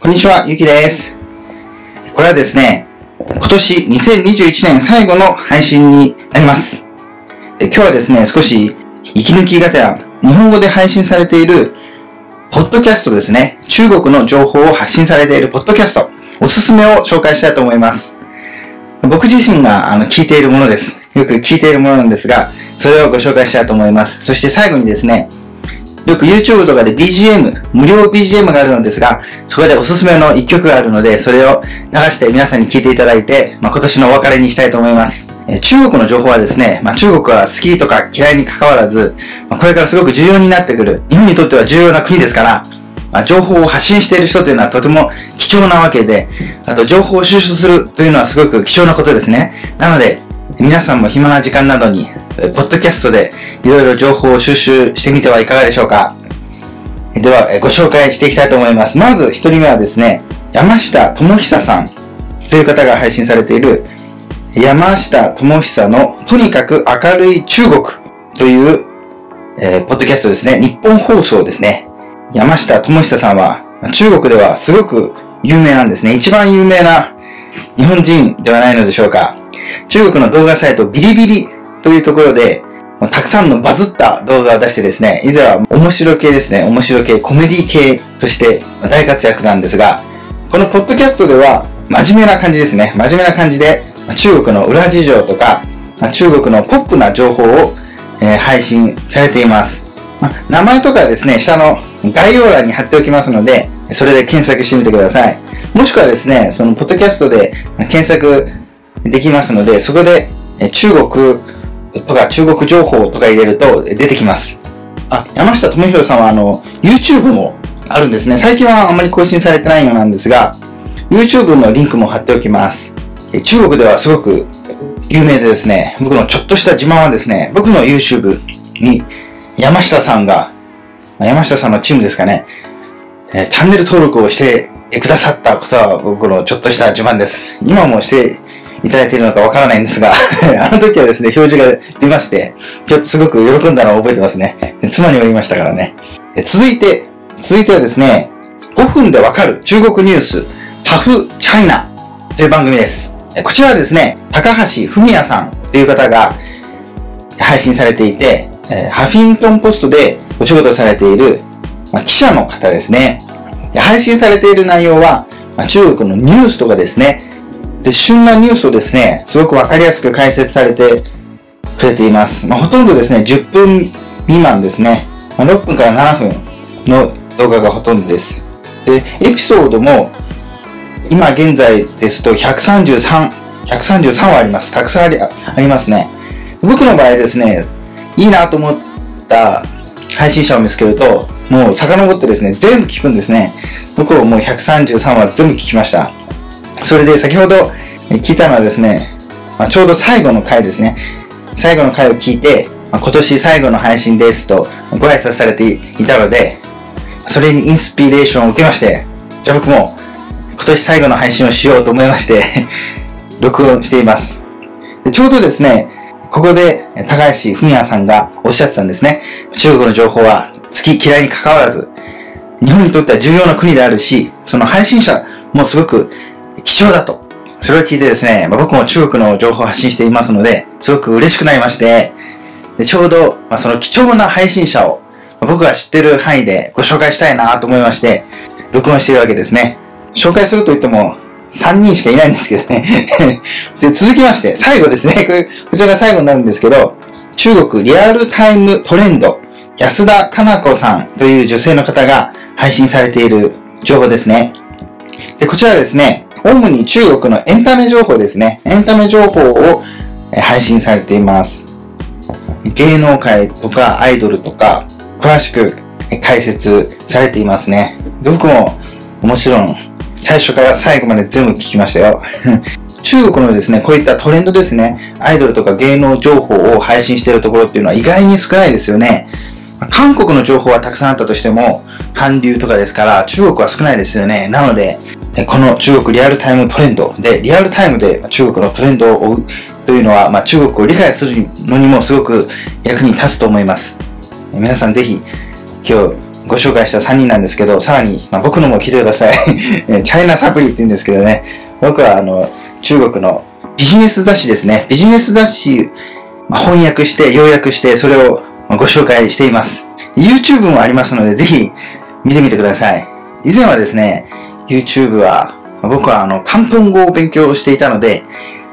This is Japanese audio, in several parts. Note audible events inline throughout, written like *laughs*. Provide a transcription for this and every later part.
こんにちは、ゆきです。これはですね、今年2021年最後の配信になります。今日はですね、少し息抜きがてら、日本語で配信されている、ポッドキャストですね。中国の情報を発信されているポッドキャスト、おすすめを紹介したいと思います。僕自身があの聞いているものです。よく聞いているものなんですが、それをご紹介したいと思います。そして最後にですね、よく YouTube とかで BGM、無料 BGM があるのですが、そこでおすすめの一曲があるので、それを流して皆さんに聞いていただいて、まあ、今年のお別れにしたいと思います。え中国の情報はですね、まあ、中国は好きとか嫌いに関わらず、まあ、これからすごく重要になってくる。日本にとっては重要な国ですから、まあ、情報を発信している人というのはとても貴重なわけで、あと情報を収集するというのはすごく貴重なことですね。なので、皆さんも暇な時間などに、えポッドキャストでいろいろ情報を収集してみてはいかがでしょうか。では、えご紹介していきたいと思います。まず一人目はですね、山下智久さんという方が配信されている、山下智久のとにかく明るい中国という、えーポッドキャストですね。日本放送ですね。山下智久さんは、中国ではすごく有名なんですね。一番有名な日本人ではないのでしょうか。中国の動画サイトビリビリというところで、たくさんのバズった動画を出してですね、以前は面白系ですね、面白系、コメディ系として大活躍なんですが、このポッドキャストでは真面目な感じですね、真面目な感じで中国の裏事情とか、中国のポップな情報を、え配信されています。ま名前とかはですね、下の概要欄に貼っておきますので、それで検索してみてください。もしくはですね、そのポッドキャストで検索できますので、そこで中国とか中国情報とか入れると出てきます。あ、山下智博さんはあの、YouTube もあるんですね。最近はあんまり更新されてないようなんですが、YouTube のリンクも貼っておきます。中国ではすごく有名でですね、僕のちょっとした自慢はですね、僕の YouTube に山下さんが、山下さんのチームですかね、チャンネル登録をしてくださったことは僕のちょっとした自慢です。今もしていただいているのかわからないんですが、*laughs* あの時はですね、表示が出まして、すごく喜んだのを覚えてますね。妻にも言いましたからね。続いて、続いてはですね、5分でわかる中国ニュース、ハフチャイナという番組です。こちらはですね、高橋文也さんという方が配信されていて、ハフィントンポストでお仕事されている、記者の方ですね。配信されている内容は、中国のニュースとかですね、で、旬なニュースをですね、すごくわかりやすく解説されてくれています。まあ、ほとんどですね、10分未満ですね。まあ、6分から7分の動画がほとんどです。で、エピソードも、今現在ですと133、133はあります。たくさんありありますね。僕の場合ですね、いいなと思った配信者を見つけると、もう遡ってですね、全部聞くんですね。僕はもう133は全部聞きました。それで先ほど聞いたのはですね、まあ、ちょうど最後の回ですね。最後の回を聞いて、まあ今年最後の配信ですとご挨拶されていたので、それにインスピレーションを受けまして、じゃあ僕も今年最後の配信をしようと思いまして、*laughs* 録音しています。でちょうどですね、ここで高橋文也さんがおっしゃってたんですね。中国の情報は好き嫌いに関わらず、日本にとっては重要な国であるし、その配信者もすごく貴重だと。それを聞いてですね、まあ、僕も中国の情報を発信していますので、すごく嬉しくなりまして、でちょうど、まあ、その貴重な配信者を、まあ僕が知ってる範囲でご紹介したいなと思いまして、録音しているわけですね。紹介すると言っても、3人しかいないんですけどね。*laughs* で、続きまして、最後ですね。これ、こちらが最後になるんですけど、中国リアルタイムトレンド、安田かな子さんという女性の方が配信されている情報ですね。で、こちらですね、主に中国のエンタメ情報ですね。エンタメ情報を配信されています。芸能界とかアイドルとか、詳しく解説されていますね。僕も、もちろん、最初から最後まで全部聞きましたよ。*laughs* 中国のですね、こういったトレンドですね、アイドルとか芸能情報を配信しているところっていうのは意外に少ないですよね。韓国の情報はたくさんあったとしても、韓流とかですから、中国は少ないですよね。なので、この中国リアルタイムトレンドで、リアルタイムで中国のトレンドを追うというのは、まあ、中国を理解するのにもすごく役に立つと思います。皆さんぜひ、今日ご紹介した3人なんですけど、さらに、まあ、僕のも聞いてください。*laughs* チャイナサプリって言うんですけどね、僕はあの、中国のビジネス雑誌ですね。ビジネス雑誌、まあ、翻訳して、要約して、それをご紹介しています。YouTube もありますので、ぜひ見てみてください。以前はですね、YouTube は、僕はあの、広東語を勉強していたので、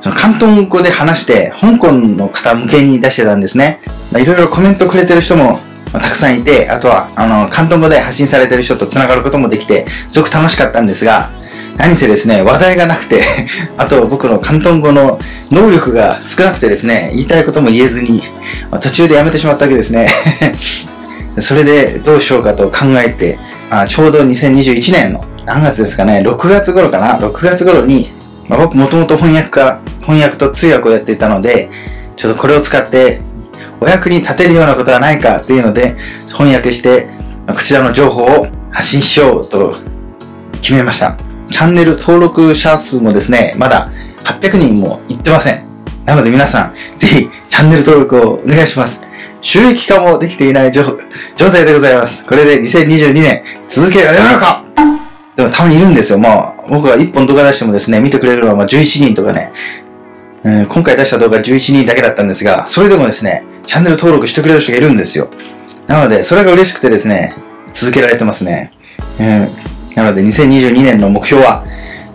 その広東語で話して、香港の方向けに出してたんですね。いろいろコメントくれてる人もたくさんいて、あとは、あの、広東語で発信されてる人と繋がることもできて、すごく楽しかったんですが、何せですね、話題がなくて *laughs* あと僕の広東語の能力が少なくてですね、言いたいことも言えずに、まあ、途中でやめてしまったわけですね *laughs* それでどうしようかと考えて、あちょうど2021年の何月ですかね、6月頃かな、6月頃に、まあ、僕もともと翻訳家、翻訳と通訳をやっていたので、ちょっとこれを使ってお役に立てるようなことはないかっていうので、翻訳して、こちらの情報を発信しようと決めました。チャンネル登録者数もですね、まだ800人もいってません。なので皆さん、ぜひチャンネル登録をお願いします。収益化もできていない状態でございます。これで2022年続けられるのか？でもたまにいるんですよ。まあ、僕が1本動画出してもですね、見てくれるのはま11人とかね、うん、今回出した動画11人だけだったんですが、それでもですね、チャンネル登録してくれる人がいるんですよ。なので、それが嬉しくてですね、続けられてますね。うん。なので、2022年の目標は、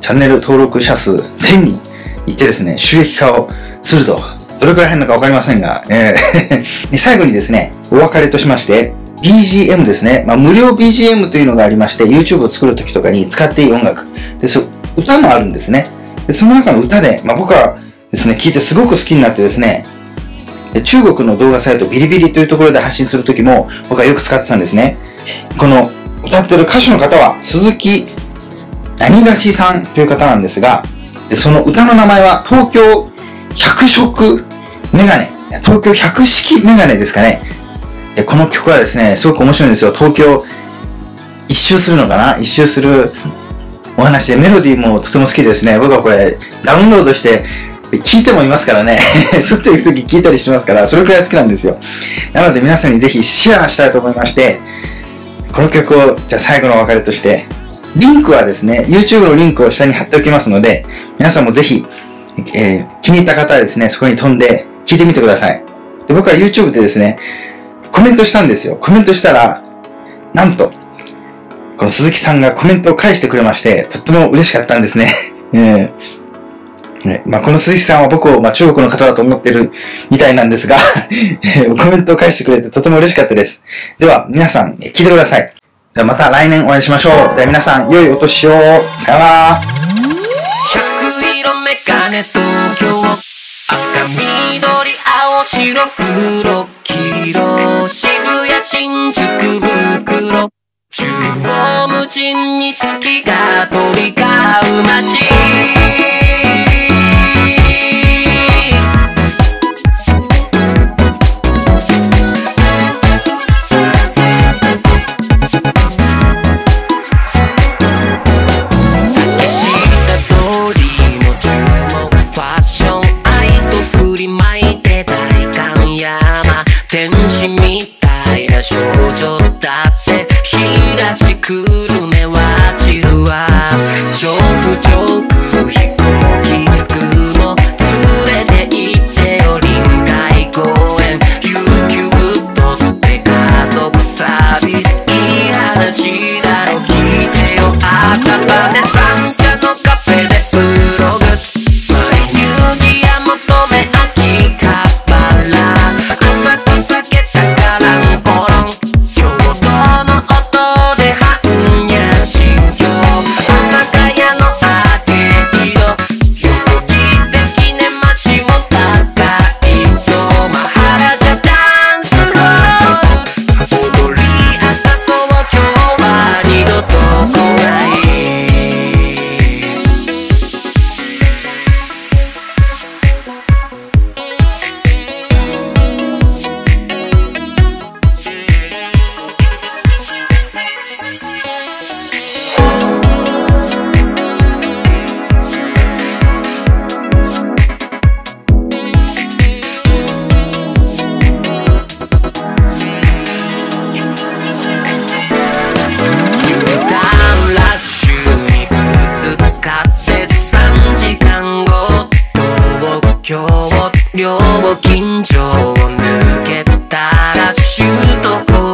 チャンネル登録者数1000人いってですね、収益化をすると。どれくらい入るのかわかりませんが、えー *laughs* 最後にですね、お別れとしまして、BGM ですね。まあ、無料 BGM というのがありまして、YouTube を作るときとかに使っていい音楽。で、そ、歌もあるんですね。で、その中の歌で、まあ、僕はですね、聞いてすごく好きになってですね、で中国の動画サイトビリビリというところで発信するときも僕はよく使ってたんですね。この歌ってる歌手の方は鈴木何がしさんという方なんですが、でその歌の名前は東京百色メガネ。東京百式メガネですかね。でこの曲はですね、すごく面白いんですよ。東京一周するのかな？一周するお話でメロディーもとても好きですね。僕はこれダウンロードして聞いてもいますからね。*laughs* 外行くとき聞いたりしますから、それくらい好きなんですよ。なので皆さんにぜひシェアしたいと思いまして、この曲を、じゃあ最後のお別れとして、リンクはですね、YouTube のリンクを下に貼っておきますので、皆さんもぜひ、えー、気に入った方はですね、そこに飛んで聞いてみてください。で僕は YouTube でですね、コメントしたんですよ。コメントしたら、なんと、この鈴木さんがコメントを返してくれまして、とっても嬉しかったんですね。*laughs* えーね、まあ、この鈴木さんは僕を、まあ、中国の方だと思ってるみたいなんですが *laughs* コメントを返してくれてとても嬉しかったです。では、皆さん、聞いてください。ではまた来年お会いしましょう。では皆さん、良いお年を。さよなら。百色メガネ東京赤緑青白黒渋谷新宿袋。中央無尽に好きが飛び交う街。氷両を緊張を抜けた。らシュートを